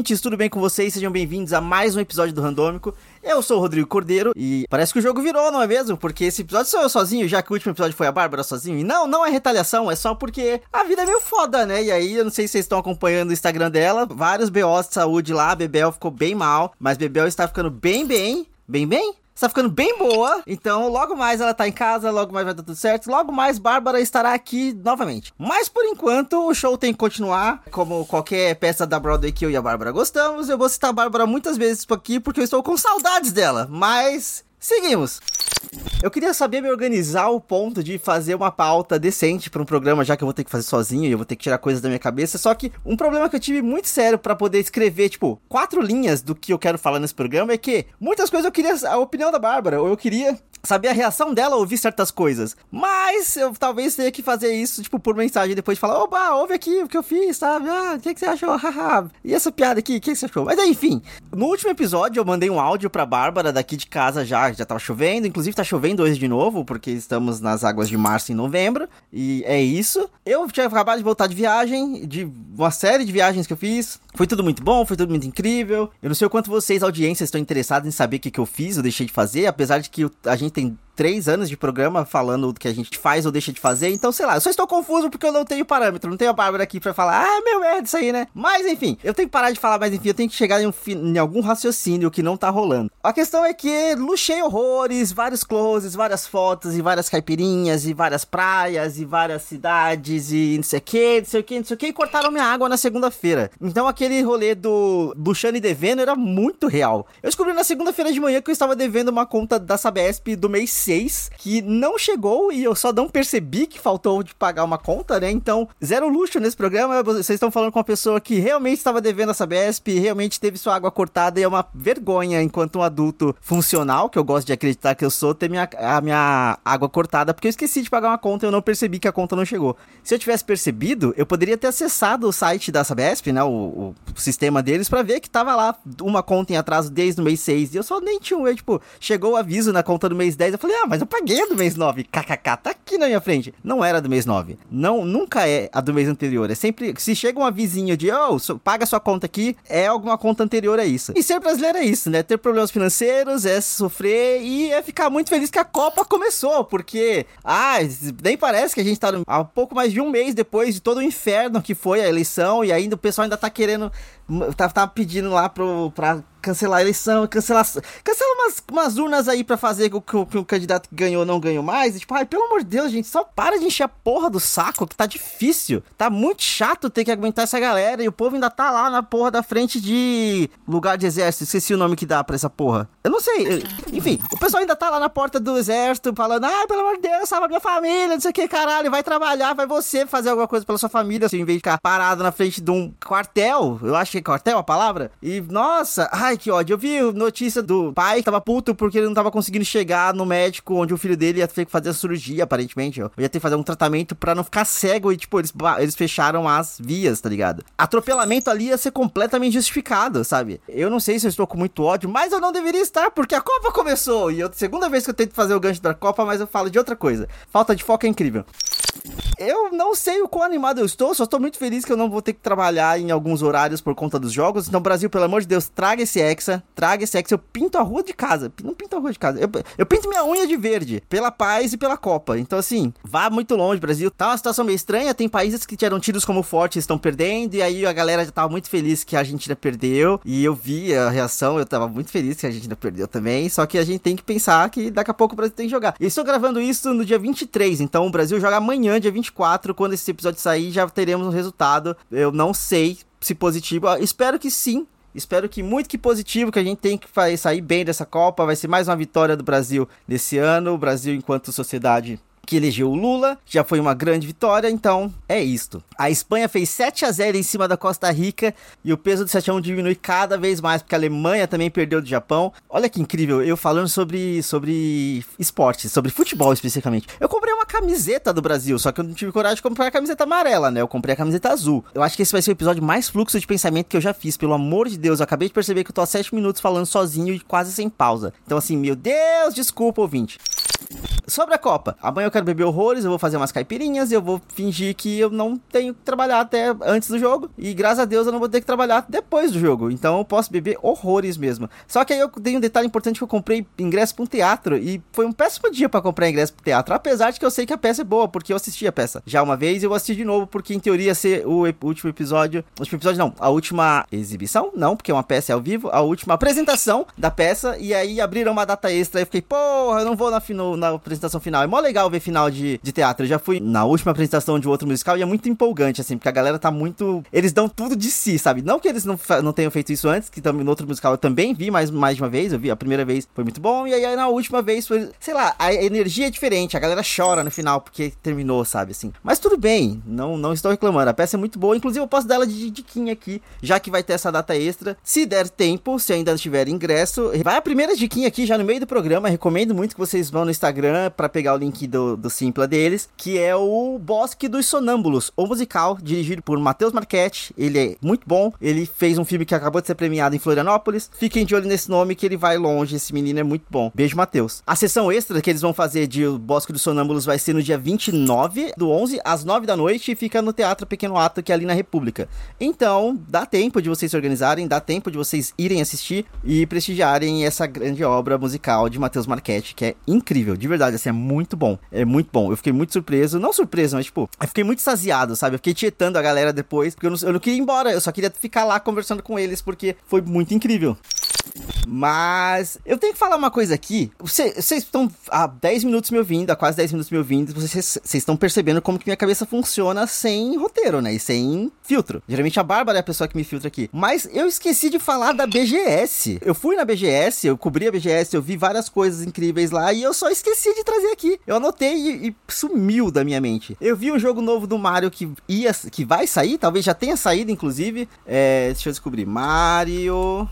ouvintes, tudo bem com vocês? Sejam bem-vindos a mais um episódio do Randômico. Eu sou o Rodrigo Cordeiro e parece que o jogo virou, não é mesmo? Porque esse episódio sou eu sozinho, já que o último episódio foi a Bárbara sozinho. E não, não é retaliação, é só porque a vida é meio foda, né? E aí, eu não sei se vocês estão acompanhando o Instagram dela, vários BOs de saúde lá, a Bebel ficou bem mal, mas Bebel está ficando bem, bem, bem, bem? Está ficando bem boa. Então, logo mais ela tá em casa, logo mais vai dar tudo certo. Logo mais Bárbara estará aqui novamente. Mas por enquanto, o show tem que continuar. Como qualquer peça da Broadway que eu e a Bárbara gostamos, eu vou citar a Bárbara muitas vezes aqui porque eu estou com saudades dela. Mas Seguimos. Eu queria saber me organizar o ponto de fazer uma pauta decente para um programa, já que eu vou ter que fazer sozinho e eu vou ter que tirar coisas da minha cabeça. Só que um problema que eu tive muito sério para poder escrever, tipo, quatro linhas do que eu quero falar nesse programa é que muitas coisas eu queria a opinião da Bárbara, ou eu queria saber a reação dela ouvir certas coisas. Mas eu talvez tenha que fazer isso, tipo, por mensagem depois de falar: Oba, ouve aqui o que eu fiz, sabe? Ah, o que, que você achou? e essa piada aqui, o que, que você achou? Mas enfim, no último episódio eu mandei um áudio pra Bárbara daqui de casa já, já tava chovendo. Inclusive tá chovendo hoje de novo, porque estamos nas águas de março e novembro. E é isso. Eu tinha acabado de voltar de viagem, de uma série de viagens que eu fiz. Foi tudo muito bom, foi tudo muito incrível. Eu não sei o quanto vocês, audiência, estão interessados em saber o que, que eu fiz ou deixei de fazer, apesar de que a gente tem três anos de programa falando do que a gente faz ou deixa de fazer. Então, sei lá, eu só estou confuso porque eu não tenho parâmetro. Não tenho a Bárbara aqui pra falar, ah, meu merda, isso aí, né? Mas, enfim, eu tenho que parar de falar, mas enfim, eu tenho que chegar em, um, em algum raciocínio que não tá rolando. A questão é que luxei horrores, vários closes, várias fotos e várias caipirinhas e várias praias e várias cidades e não sei o que, não sei o que, não sei o que, e cortaram minha água na segunda-feira. Então, aquele rolê do luxando e devendo era muito real. Eu descobri na segunda-feira de manhã que eu estava devendo uma conta da Sabesp do mês 6, que não chegou e eu só não percebi que faltou de pagar uma conta, né? Então, zero luxo nesse programa. Vocês estão falando com uma pessoa que realmente estava devendo a Sabesp, realmente teve sua água cortada e é uma vergonha enquanto um adulto funcional, que eu gosto de acreditar que eu sou, ter minha, a minha água cortada, porque eu esqueci de pagar uma conta e eu não percebi que a conta não chegou. Se eu tivesse percebido, eu poderia ter acessado o site da Sabesp, né? O, o sistema deles, para ver que tava lá uma conta em atraso desde o mês 6. E eu só nem tinha um, eu, tipo, chegou o aviso na conta do mês 10. Eu falei, ah, mas eu paguei a do mês 9. KKK, tá aqui na minha frente. Não era do mês 9. Não, nunca é a do mês anterior. É sempre, se chega um avisinho de, oh, paga sua conta aqui, é alguma conta anterior a isso. E ser brasileiro é isso, né? Ter problemas financeiros, é sofrer e é ficar muito feliz que a Copa começou, porque, ah, nem parece que a gente tá há pouco mais de um mês depois de todo o inferno que foi a eleição e ainda o pessoal ainda tá querendo, tá, tá pedindo lá pro, pra cancelar a eleição, cancelar. Cancela umas, umas urnas aí para fazer com que, que, o candidato que ganhou não ganhou mais. E, tipo, ai, pelo amor de Deus, gente, só para de encher a porra do saco, que tá difícil. Tá muito chato ter que aguentar essa galera. E o povo ainda tá lá na porra da frente de lugar de exército. Esqueci o nome que dá pra essa porra. Eu não sei. Enfim, o pessoal ainda tá lá na porta do exército falando, ai, pelo amor de Deus, salva minha família, não sei o que, caralho. Vai trabalhar, vai você fazer alguma coisa pela sua família, assim, em vez de ficar parado na frente de um quartel. Eu acho que é quartel a palavra. E, nossa, ai, Ai, que ódio. Eu vi notícia do pai que tava puto porque ele não tava conseguindo chegar no médico onde o filho dele ia ter que fazer a cirurgia, aparentemente. Ó. Ia ter que fazer um tratamento para não ficar cego e, tipo, eles, eles fecharam as vias, tá ligado? Atropelamento ali ia ser completamente justificado, sabe? Eu não sei se eu estou com muito ódio, mas eu não deveria estar porque a Copa começou. E eu, segunda vez que eu tento fazer o gancho da Copa, mas eu falo de outra coisa. Falta de foco é incrível. Eu não sei o quão animado eu estou, só estou muito feliz que eu não vou ter que trabalhar em alguns horários por conta dos jogos. Então, Brasil, pelo amor de Deus, traga esse Hexa, traga esse Hexa. Eu pinto a rua de casa, não pinto a rua de casa. Eu, eu pinto minha unha de verde, pela paz e pela Copa. Então, assim, vá muito longe, Brasil. Tá uma situação meio estranha, tem países que eram tidos como fortes estão perdendo, e aí a galera já tava muito feliz que a Argentina perdeu, e eu vi a reação, eu tava muito feliz que a Argentina perdeu também, só que a gente tem que pensar que daqui a pouco o Brasil tem que jogar. Eu estou gravando isso no dia 23, então o Brasil joga amanhã, dia 24, quando esse episódio sair, já teremos um resultado. Eu não sei se positivo. Espero que sim. Espero que muito que positivo, que a gente tem que sair bem dessa Copa. Vai ser mais uma vitória do Brasil nesse ano. O Brasil, enquanto sociedade que elegeu o Lula, já foi uma grande vitória, então é isto. A Espanha fez 7 a 0 em cima da Costa Rica e o peso do 7 a 1 diminui cada vez mais, porque a Alemanha também perdeu do Japão. Olha que incrível, eu falando sobre, sobre esporte, sobre futebol especificamente. Eu comprei uma camiseta do Brasil, só que eu não tive coragem de comprar a camiseta amarela, né? Eu comprei a camiseta azul. Eu acho que esse vai ser o episódio mais fluxo de pensamento que eu já fiz, pelo amor de Deus. Eu acabei de perceber que eu tô há 7 minutos falando sozinho e quase sem pausa. Então assim, meu Deus, desculpa, ouvinte. Sobre a Copa, amanhã eu quero beber horrores, eu vou fazer umas caipirinhas, eu vou fingir que eu não tenho que trabalhar até antes do jogo. E graças a Deus eu não vou ter que trabalhar depois do jogo. Então eu posso beber horrores mesmo. Só que aí eu tenho um detalhe importante que eu comprei ingresso pra um teatro. E foi um péssimo dia para comprar ingresso pro teatro. Apesar de que eu sei que a peça é boa, porque eu assisti a peça já uma vez e eu assisti de novo, porque em teoria ia ser o último episódio. O último episódio não, a última exibição, não, porque uma peça é ao vivo, a última apresentação da peça. E aí abriram uma data extra. E eu fiquei, porra, eu não vou na, na apresentação final. É mó legal ver final de, de teatro. Eu já fui na última apresentação de outro musical e é muito empolgante, assim, porque a galera tá muito. Eles dão tudo de si, sabe? Não que eles não, não tenham feito isso antes, que também no outro musical eu também vi mais, mais de uma vez. Eu vi a primeira vez, foi muito bom. E aí na última vez foi, sei lá, a energia é diferente. A galera chora no final porque terminou, sabe? Assim. Mas tudo bem, não, não estou reclamando. A peça é muito boa. Inclusive, eu posso dar ela de diquinha aqui, já que vai ter essa data extra. Se der tempo, se ainda tiver ingresso, vai a primeira diquinha aqui já no meio do programa. Recomendo muito que vocês vão no Instagram para pegar o link do, do Simpla deles, que é o Bosque dos Sonâmbulos, o musical dirigido por Matheus Marchetti. Ele é muito bom. Ele fez um filme que acabou de ser premiado em Florianópolis. Fiquem de olho nesse nome que ele vai longe. Esse menino é muito bom. Beijo, Matheus. A sessão extra que eles vão fazer de Bosque dos Sonâmbulos vai ser no dia 29 do 11 às 9 da noite e fica no Teatro Pequeno Ato, que é ali na República. Então, dá tempo de vocês se organizarem, dá tempo de vocês irem assistir e prestigiarem essa grande obra musical de Matheus Marchetti, que é incrível, de verdade, assim, é muito bom. É muito bom. Eu fiquei muito surpreso, não surpreso, mas tipo, eu fiquei muito saziado, sabe? Eu fiquei tietando a galera depois, porque eu não, eu não queria ir embora, eu só queria ficar lá conversando com eles, porque foi muito incrível. Mas eu tenho que falar uma coisa aqui. Vocês estão há 10 minutos me ouvindo, há quase 10 minutos me ouvindo. Vocês estão percebendo como que minha cabeça funciona sem roteiro, né? E sem filtro. Geralmente a Bárbara é a pessoa que me filtra aqui. Mas eu esqueci de falar da BGS. Eu fui na BGS, eu cobri a BGS, eu vi várias coisas incríveis lá e eu só esqueci de trazer aqui. Eu anotei e, e sumiu da minha mente. Eu vi um jogo novo do Mario que ia, que vai sair, talvez já tenha saído, inclusive. É, deixa eu descobrir. Mario.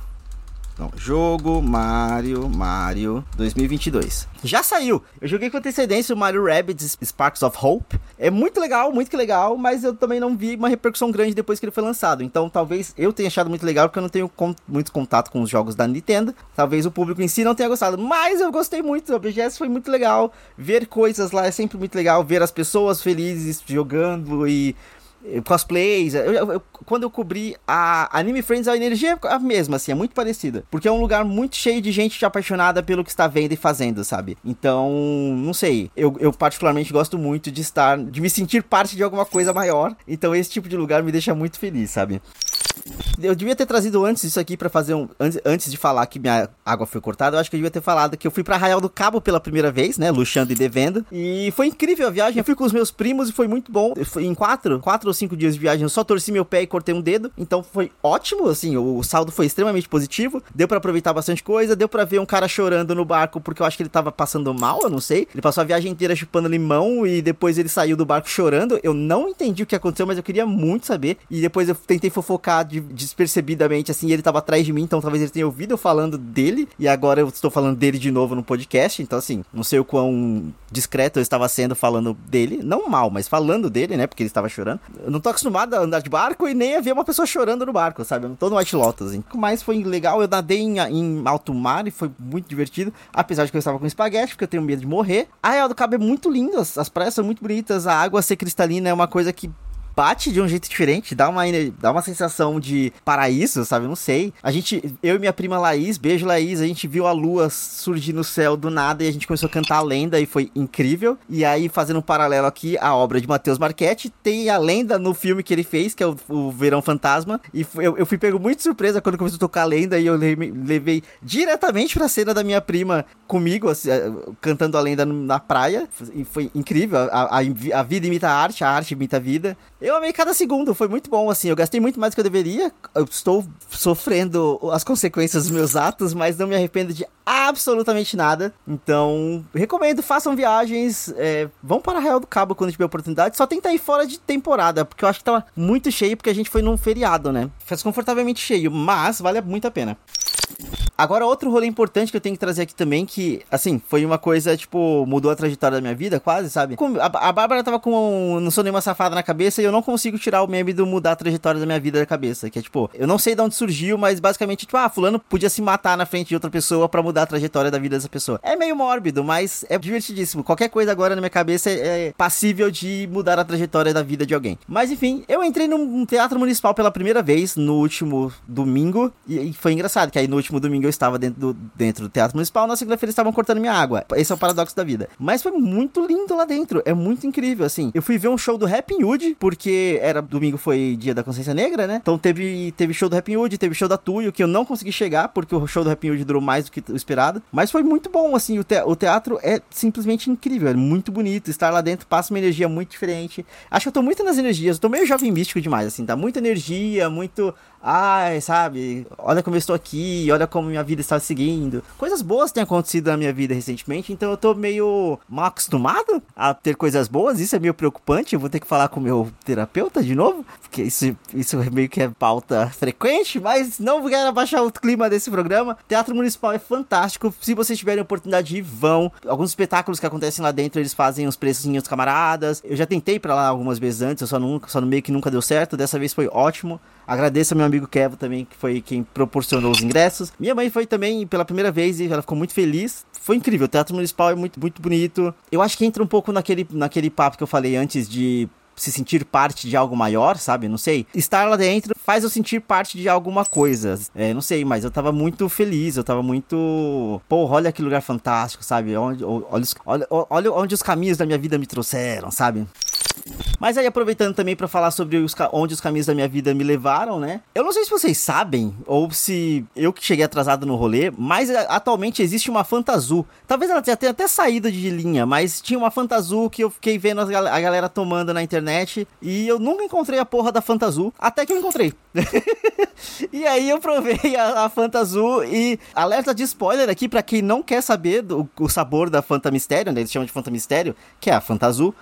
Jogo Mario, Mario 2022. Já saiu. Eu joguei com antecedência o Mario Rabbids Sparks of Hope. É muito legal, muito legal, mas eu também não vi uma repercussão grande depois que ele foi lançado. Então talvez eu tenha achado muito legal porque eu não tenho con muito contato com os jogos da Nintendo. Talvez o público em si não tenha gostado, mas eu gostei muito. A BGS foi muito legal. Ver coisas lá é sempre muito legal. Ver as pessoas felizes jogando e cosplays. Eu, eu, eu, quando eu cobri a Anime Friends, a energia é a mesma, assim, é muito parecida. Porque é um lugar muito cheio de gente apaixonada pelo que está vendo e fazendo, sabe? Então, não sei. Eu, eu particularmente gosto muito de estar, de me sentir parte de alguma coisa maior. Então, esse tipo de lugar me deixa muito feliz, sabe? Eu devia ter trazido antes isso aqui para fazer um. Antes, antes de falar que minha água foi cortada, eu acho que eu devia ter falado que eu fui para Arraial do Cabo pela primeira vez, né? Luxando e devendo. E foi incrível a viagem. Eu fui com os meus primos e foi muito bom. Fui em quatro, quatro ou cinco dias de viagem, eu só torci meu pé e cortei um dedo. Então foi ótimo, assim. O saldo foi extremamente positivo. Deu para aproveitar bastante coisa. Deu para ver um cara chorando no barco porque eu acho que ele tava passando mal, eu não sei. Ele passou a viagem inteira chupando limão e depois ele saiu do barco chorando. Eu não entendi o que aconteceu, mas eu queria muito saber. E depois eu tentei fofocar de, despercebidamente, assim, ele tava atrás de mim, então talvez ele tenha ouvido eu falando dele, e agora eu estou falando dele de novo no podcast, então assim, não sei o quão discreto eu estava sendo falando dele, não mal, mas falando dele, né, porque ele estava chorando. Eu não tô acostumado a andar de barco e nem a ver uma pessoa chorando no barco, sabe? Eu não tô no White Lotus, assim. Mas foi legal, eu nadei em, em alto mar e foi muito divertido, apesar de que eu estava com espaguete, porque eu tenho medo de morrer. A Real do Cabo é muito linda, as praias são muito bonitas, a água ser cristalina é uma coisa que bate de um jeito diferente, dá uma, dá uma sensação de paraíso, sabe? Não sei. A gente, eu e minha prima Laís, beijo Laís, a gente viu a lua surgir no céu do nada e a gente começou a cantar a lenda e foi incrível. E aí, fazendo um paralelo aqui, a obra de Matheus Marchetti tem a lenda no filme que ele fez, que é o, o Verão Fantasma. E eu, eu, fui pego muito surpresa quando começou a tocar a lenda e eu levei diretamente pra cena da minha prima comigo, assim, cantando a lenda na praia. E foi incrível. A, a, a vida imita a arte, a arte imita a vida. Eu amei cada segundo, foi muito bom, assim. Eu gastei muito mais do que eu deveria. Eu estou sofrendo as consequências dos meus atos, mas não me arrependo de absolutamente nada. Então, recomendo, façam viagens. É, vão para Real do Cabo quando tiver oportunidade. Só tenta ir fora de temporada, porque eu acho que tava muito cheio, porque a gente foi num feriado, né? Faz confortavelmente cheio, mas vale muito a pena. Agora, outro rolê importante que eu tenho que trazer aqui também, que, assim, foi uma coisa, tipo, mudou a trajetória da minha vida, quase, sabe? A, Bárbara tava com um Não Sou Nenhuma Safada na cabeça e eu não consigo tirar o meme do mudar a trajetória da minha vida da cabeça. Que é, tipo, eu não sei de onde surgiu, mas basicamente, tipo, ah, fulano podia se matar na frente de outra pessoa para mudar a trajetória da vida dessa pessoa. É meio mórbido, mas é divertidíssimo. Qualquer coisa agora na minha cabeça é, é passível de mudar a trajetória da vida de alguém. Mas, enfim, eu entrei num teatro municipal pela primeira vez no último domingo e, e foi engraçado, que aí no último domingo eu estava dentro do, dentro do Teatro Municipal, na segunda-feira estavam cortando minha água. Esse é o paradoxo da vida. Mas foi muito lindo lá dentro, é muito incrível, assim. Eu fui ver um show do Happy Hood, porque era domingo foi dia da consciência negra, né? Então teve, teve show do Happy Hood, teve show da Tuyo, que eu não consegui chegar, porque o show do Happy Hood durou mais do que o esperado. Mas foi muito bom, assim, o, te o teatro é simplesmente incrível, é muito bonito. Estar lá dentro passa uma energia muito diferente. Acho que eu tô muito nas energias, eu tô meio jovem místico demais, assim, tá? Muita energia, muito ai, sabe, olha como eu estou aqui, olha como minha vida está seguindo. Coisas boas têm acontecido na minha vida recentemente, então eu tô meio mal acostumado a ter coisas boas, isso é meio preocupante. Eu vou ter que falar com o meu terapeuta de novo, porque isso, isso meio que é pauta frequente, mas não quero abaixar o clima desse programa. Teatro Municipal é fantástico, se vocês tiverem oportunidade vão. Alguns espetáculos que acontecem lá dentro, eles fazem os preços camaradas. Eu já tentei para lá algumas vezes antes, eu só, nunca, só meio que nunca deu certo, dessa vez foi ótimo. Agradeço ao meu amigo Kevo também, que foi quem proporcionou os ingressos. Minha mãe foi também pela primeira vez e ela ficou muito feliz. Foi incrível, o Teatro Municipal é muito, muito bonito. Eu acho que entra um pouco naquele, naquele papo que eu falei antes de se sentir parte de algo maior, sabe? Não sei. Estar lá dentro faz eu sentir parte de alguma coisa. É, não sei, mas eu tava muito feliz, eu tava muito. Pô, olha que lugar fantástico, sabe? Olha, olha, olha onde os caminhos da minha vida me trouxeram, sabe? Mas aí, aproveitando também para falar sobre os, onde os caminhos da minha vida me levaram, né? Eu não sei se vocês sabem, ou se eu que cheguei atrasado no rolê, mas atualmente existe uma Fanta Azul. Talvez ela tenha até saído de linha, mas tinha uma Fanta Azul que eu fiquei vendo a galera tomando na internet e eu nunca encontrei a porra da Fanta Azul, até que eu encontrei. e aí eu provei a, a Fanta Azul e alerta de spoiler aqui para quem não quer saber do, o sabor da Fanta Mistério, né? Eles chamam de Fanta Mistério, que é a Fanta Azul.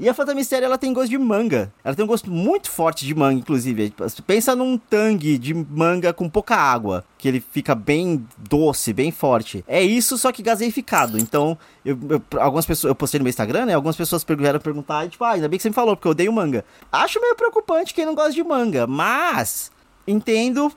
E a Fanta Mistério, ela tem gosto de manga. Ela tem um gosto muito forte de manga, inclusive. Pensa num tangue de manga com pouca água, que ele fica bem doce, bem forte. É isso, só que gaseificado. Então, eu, eu, algumas pessoas, eu postei no meu Instagram, né? Algumas pessoas vieram perguntar, tipo, ah, ainda bem que você me falou, porque eu odeio manga. Acho meio preocupante quem não gosta de manga, mas entendo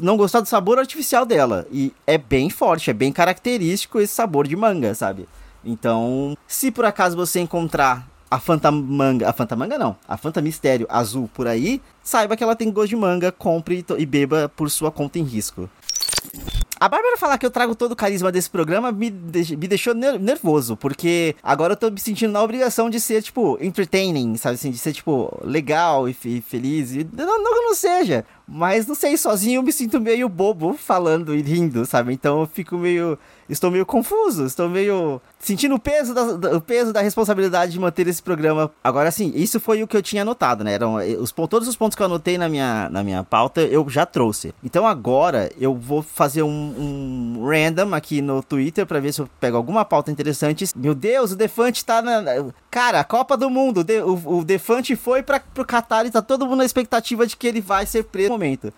não gostar do sabor artificial dela. E é bem forte, é bem característico esse sabor de manga, sabe? Então, se por acaso você encontrar a Fanta Manga, a Fanta Manga não, a Fanta Mistério azul por aí, saiba que ela tem gosto de manga, compre e beba por sua conta em risco. A Bárbara falar que eu trago todo o carisma desse programa me, me deixou nervoso, porque agora eu tô me sentindo na obrigação de ser, tipo, entertaining, sabe assim, de ser, tipo, legal e, feliz. E não, que não seja, mas não sei, sozinho eu me sinto meio bobo falando e rindo, sabe? Então eu fico meio estou meio confuso, estou meio sentindo o peso da, o peso da responsabilidade de manter esse programa. Agora sim, isso foi o que eu tinha anotado, né? Eram eh, os, todos os pontos que eu anotei na minha, na minha pauta, eu já trouxe. Então agora eu vou fazer um, um random aqui no Twitter para ver se eu pego alguma pauta interessante. Meu Deus, o Defante tá na. Cara, a Copa do Mundo, o, o Defante foi para pro Qatar e tá todo mundo na expectativa de que ele vai ser preso momento.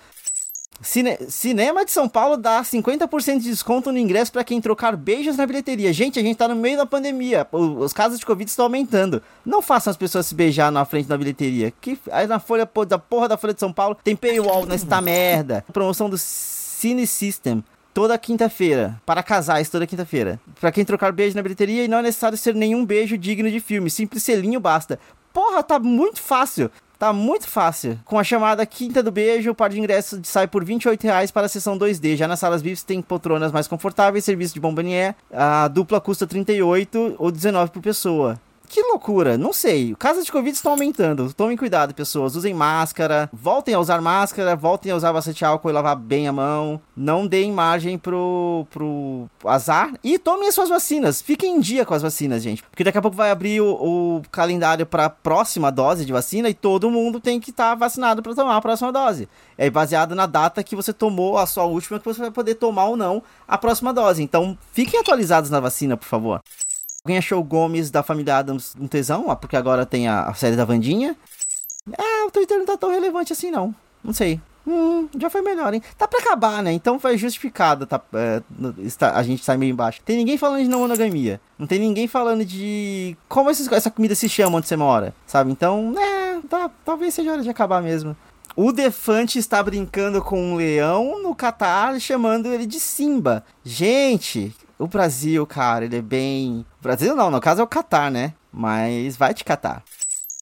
Cine Cinema de São Paulo dá 50% de desconto no ingresso para quem trocar beijos na bilheteria. Gente, a gente tá no meio da pandemia. Os casos de Covid estão aumentando. Não façam as pessoas se beijar na frente da bilheteria. Que aí na folha da porra da Folha de São Paulo tem paywall nesta merda. Promoção do Cine System toda quinta-feira, para casais toda quinta-feira. Para quem trocar beijo na bilheteria e não é necessário ser nenhum beijo digno de filme, simples selinho basta. Porra, tá muito fácil. Tá muito fácil. Com a chamada Quinta do Beijo, o par de ingressos sai por 28 reais para a sessão 2D. Já nas salas VIPs tem poltronas mais confortáveis, serviço de bombonier. A dupla custa 38 ou 19 por pessoa. Que loucura, não sei. Casos de Covid estão aumentando. Tomem cuidado, pessoas. Usem máscara, voltem a usar máscara, voltem a usar bastante álcool e lavar bem a mão. Não deem margem pro, pro azar. E tomem as suas vacinas. Fiquem em dia com as vacinas, gente. Porque daqui a pouco vai abrir o, o calendário para a próxima dose de vacina e todo mundo tem que estar tá vacinado para tomar a próxima dose. É baseado na data que você tomou a sua última, que você vai poder tomar ou não a próxima dose. Então, fiquem atualizados na vacina, por favor. Alguém achou o Gomes da família Adams um tesão? Porque agora tem a, a série da Vandinha. Ah, o Twitter não tá tão relevante assim, não. Não sei. Hum, já foi melhor, hein? Tá pra acabar, né? Então foi justificado, tá? É, está, a gente sai meio embaixo. Tem ninguém falando de não monogamia. Não tem ninguém falando de como esses, essa comida se chama onde você mora, sabe? Então, é, tá, talvez seja hora de acabar mesmo. O Defante está brincando com um leão no Catar, chamando ele de Simba. Gente, o Brasil, cara, ele é bem. Brasil não, no caso é o Catar, né? Mas vai te catar.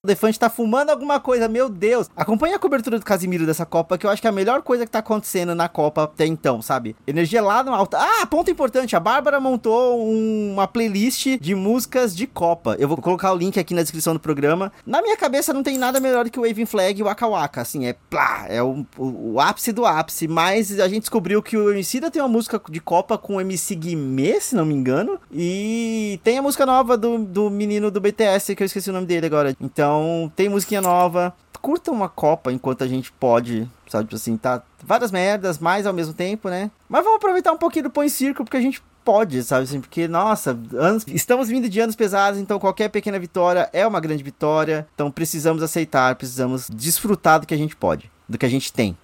O Defante tá fumando alguma coisa, meu Deus. Acompanhe a cobertura do Casimiro dessa Copa, que eu acho que é a melhor coisa que tá acontecendo na Copa até então, sabe? Energia lá no alto. Ah, ponto importante: a Bárbara montou um, uma playlist de músicas de Copa. Eu vou colocar o link aqui na descrição do programa. Na minha cabeça não tem nada melhor que o Waving Flag e o Waka Waka. Assim, é plá, é o, o, o, ápice do ápice. Mas a gente descobriu que o Emicida tem uma música de Copa com o MC Guimê, se não me engano. E tem a música nova do, do menino do BTS, que eu esqueci o nome dele agora. Então. Então, tem musiquinha nova. Curta uma Copa enquanto a gente pode, sabe? Tipo assim, tá várias merdas, mais ao mesmo tempo, né? Mas vamos aproveitar um pouquinho do Põe Circo, porque a gente pode, sabe? Assim, porque, nossa, anos, estamos vindo de anos pesados, então qualquer pequena vitória é uma grande vitória. Então precisamos aceitar, precisamos desfrutar do que a gente pode, do que a gente tem.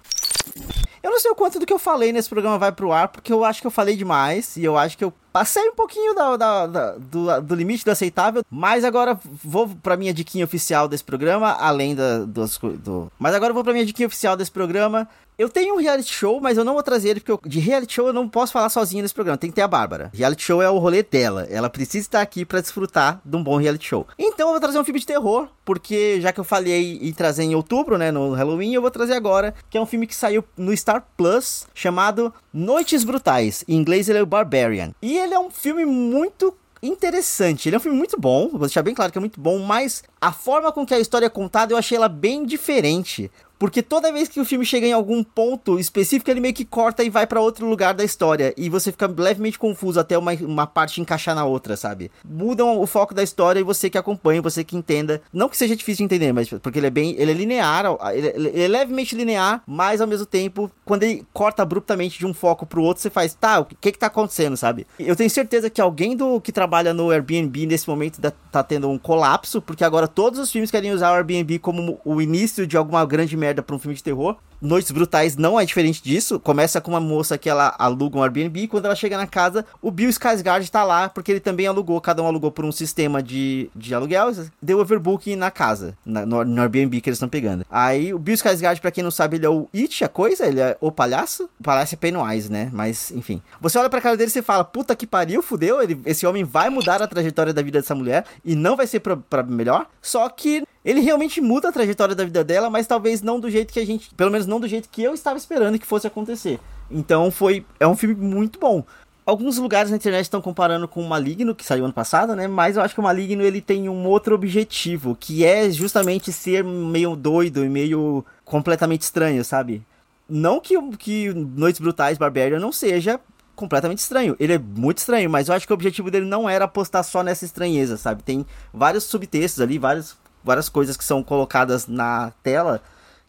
Eu não sei o quanto do que eu falei nesse programa vai pro ar, porque eu acho que eu falei demais e eu acho que eu Passei um pouquinho da, da, da, do, do, limite do aceitável, mas agora vou pra minha diquinha oficial desse programa, além da, dos, do... Mas agora eu vou pra minha diquinha oficial desse programa, eu tenho um reality show, mas eu não vou trazer ele, porque eu, de reality show eu não posso falar sozinho nesse programa. Tem que ter a Bárbara. Reality show é o rolê dela. Ela precisa estar aqui para desfrutar de um bom reality show. Então eu vou trazer um filme de terror, porque já que eu falei em trazer em outubro, né, no Halloween, eu vou trazer agora, que é um filme que saiu no Star Plus, chamado Noites Brutais. Em inglês ele é o Barbarian. E ele é um filme muito interessante. Ele é um filme muito bom, vou deixar bem claro que é muito bom, mas a forma com que a história é contada eu achei ela bem diferente. Porque toda vez que o filme chega em algum ponto específico, ele meio que corta e vai para outro lugar da história. E você fica levemente confuso até uma, uma parte encaixar na outra, sabe? Mudam o foco da história e você que acompanha, você que entenda. Não que seja difícil de entender, mas porque ele é bem. Ele é linear, ele, ele é levemente linear, mas ao mesmo tempo, quando ele corta abruptamente de um foco pro outro, você faz, tá, o que que tá acontecendo, sabe? Eu tenho certeza que alguém do que trabalha no Airbnb nesse momento tá tendo um colapso, porque agora todos os filmes querem usar o Airbnb como o início de alguma grande merda pra um filme de terror. Noites Brutais não é diferente disso. Começa com uma moça que ela aluga um Airbnb e quando ela chega na casa, o Bill Skarsgård tá lá porque ele também alugou, cada um alugou por um sistema de, de aluguel, deu overbooking na casa, na, no, no, Airbnb que eles estão pegando. Aí o Bill Skarsgård, pra quem não sabe, ele é o It, a coisa, ele é o palhaço. O palhaço é Pennywise, né? Mas, enfim. Você olha pra cara dele e fala, puta que pariu, fudeu, ele, esse homem vai mudar a trajetória da vida dessa mulher e não vai ser pra, pra melhor. Só que ele realmente muda a trajetória da vida dela, mas talvez não do jeito que a gente, pelo menos não do jeito que eu estava esperando que fosse acontecer. Então foi, é um filme muito bom. Alguns lugares na internet estão comparando com o Maligno, que saiu ano passado, né? Mas eu acho que o Maligno ele tem um outro objetivo, que é justamente ser meio doido e meio completamente estranho, sabe? Não que, que Noites Brutais Barbarian não seja completamente estranho. Ele é muito estranho, mas eu acho que o objetivo dele não era apostar só nessa estranheza, sabe? Tem vários subtextos ali, vários várias coisas que são colocadas na tela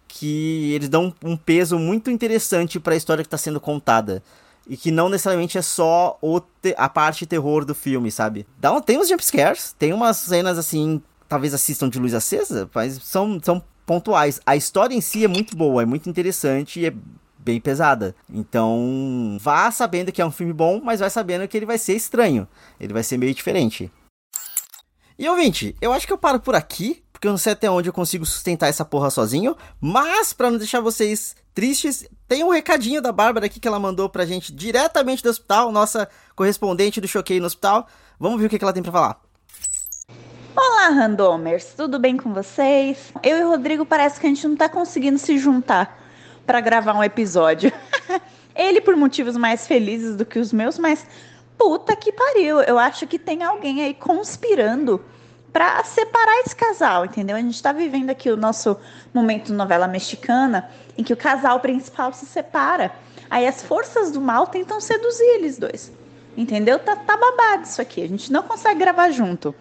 que eles dão um peso muito interessante para a história que está sendo contada. E que não necessariamente é só a parte terror do filme, sabe? Dá um, tem uns jumpscares, tem umas cenas assim, talvez assistam de luz acesa, mas são, são pontuais. A história em si é muito boa, é muito interessante e é bem pesada. Então, vá sabendo que é um filme bom, mas vai sabendo que ele vai ser estranho. Ele vai ser meio diferente. E ouvinte, eu acho que eu paro por aqui eu não sei até onde eu consigo sustentar essa porra sozinho. Mas, para não deixar vocês tristes, tem um recadinho da Bárbara aqui que ela mandou pra gente diretamente do hospital, nossa correspondente do Choquei no hospital. Vamos ver o que ela tem para falar. Olá, randomers, tudo bem com vocês? Eu e o Rodrigo parece que a gente não tá conseguindo se juntar para gravar um episódio. Ele por motivos mais felizes do que os meus, mas puta que pariu. Eu acho que tem alguém aí conspirando para separar esse casal, entendeu? A gente está vivendo aqui o nosso momento novela mexicana em que o casal principal se separa. Aí as forças do mal tentam seduzir eles dois. Entendeu? Tá, tá babado isso aqui. A gente não consegue gravar junto.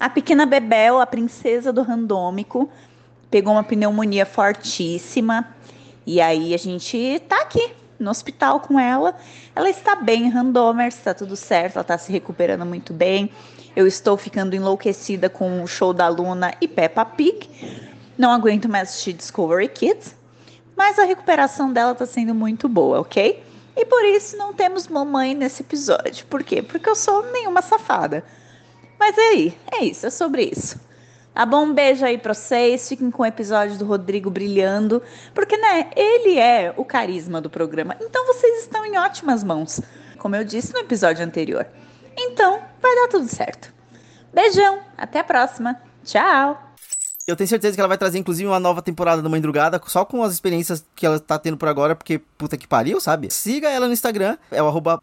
A pequena Bebel, a princesa do randômico, pegou uma pneumonia fortíssima. E aí a gente tá aqui no hospital com ela. Ela está bem, randomer, está tudo certo, ela está se recuperando muito bem. Eu estou ficando enlouquecida com o show da Luna e Peppa Pig. Não aguento mais assistir Discovery Kids. mas a recuperação dela tá sendo muito boa, ok? E por isso não temos mamãe nesse episódio. Por quê? Porque eu sou nenhuma safada. Mas é aí, é isso, é sobre isso. Tá bom? Um beijo aí pra vocês. Fiquem com o episódio do Rodrigo brilhando. Porque, né, ele é o carisma do programa. Então vocês estão em ótimas mãos. Como eu disse no episódio anterior. Então, vai dar tudo certo. Beijão, até a próxima. Tchau! Eu tenho certeza que ela vai trazer, inclusive, uma nova temporada do Mãe Drugada, só com as experiências que ela tá tendo por agora, porque puta que pariu, sabe? Siga ela no Instagram, é o arroba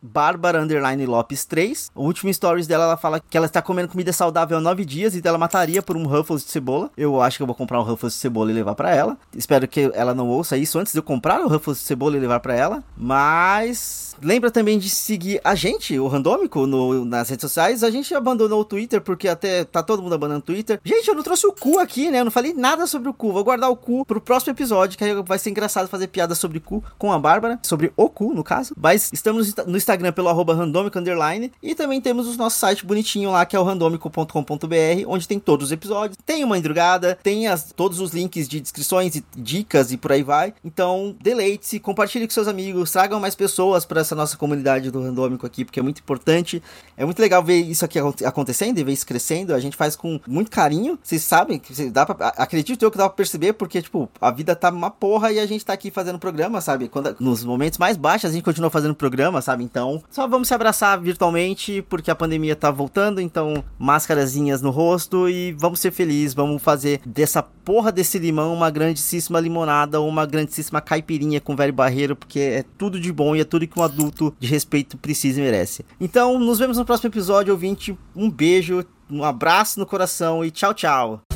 Lopes 3. O último stories dela, ela fala que ela está comendo comida saudável há nove dias e ela mataria por um Ruffles de cebola. Eu acho que eu vou comprar um Ruffles de cebola e levar para ela. Espero que ela não ouça isso antes de eu comprar o Ruffles de cebola e levar para ela. Mas lembra também de seguir a gente, o Randômico, no, nas redes sociais. A gente abandonou o Twitter, porque até tá todo mundo abandonando o Twitter. Gente, eu não trouxe o cu aqui, né? Eu não falei nada sobre o cu. Vou guardar o cu pro próximo episódio, que vai ser engraçado fazer piada sobre cu com a Bárbara, sobre o cu, no caso. Mas estamos no Instagram pelo arroba underline. E também temos o nosso site bonitinho lá, que é o randomico.com.br, onde tem todos os episódios. Tem uma endrugada, tem as, todos os links de descrições e dicas e por aí vai. Então, deleite-se, compartilhe com seus amigos, tragam mais pessoas para essa nossa comunidade do randômico aqui, porque é muito importante. É muito legal ver isso aqui acontecendo e ver isso crescendo. A gente faz com muito carinho. Vocês sabem que dá pra, acredito eu que dá pra perceber, porque, tipo, a vida tá uma porra e a gente tá aqui fazendo programa, sabe? Quando, nos momentos mais baixos a gente continua fazendo programa, sabe? Então, só vamos se abraçar virtualmente, porque a pandemia tá voltando, então, máscarazinhas no rosto e vamos ser felizes, vamos fazer dessa porra desse limão uma grandíssima limonada ou uma grandíssima caipirinha com velho barreiro, porque é tudo de bom e é tudo que um adulto de respeito precisa e merece. Então, nos vemos no próximo episódio, ouvinte. Um beijo, um abraço no coração e tchau, tchau.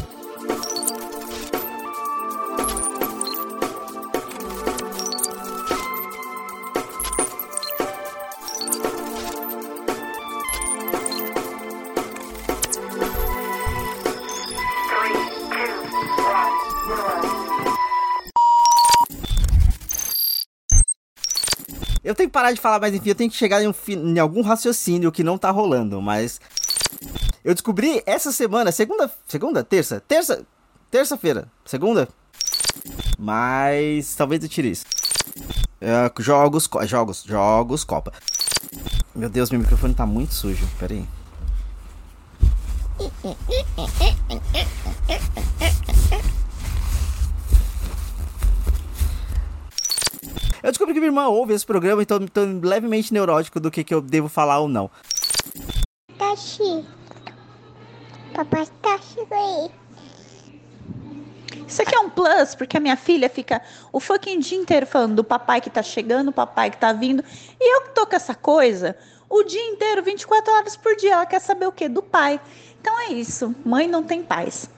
Parar de falar, mas enfim, eu tenho que chegar em, um, em algum raciocínio que não tá rolando, mas. Eu descobri essa semana, segunda. Segunda? Terça? Terça. Terça-feira. Segunda? Mas. Talvez eu tire isso. É, jogos. Jogos. Jogos Copa. Meu Deus, meu microfone tá muito sujo. Pera aí. Eu descobri que minha irmã ouve esse programa, então tô levemente neurótico do que, que eu devo falar ou não. Tashi. Papai Tashi aí. Isso aqui é um plus, porque a minha filha fica o fucking dia inteiro falando do papai que tá chegando, o papai que tá vindo. E eu que tô com essa coisa o dia inteiro, 24 horas por dia. Ela quer saber o quê? Do pai. Então é isso. Mãe não tem paz.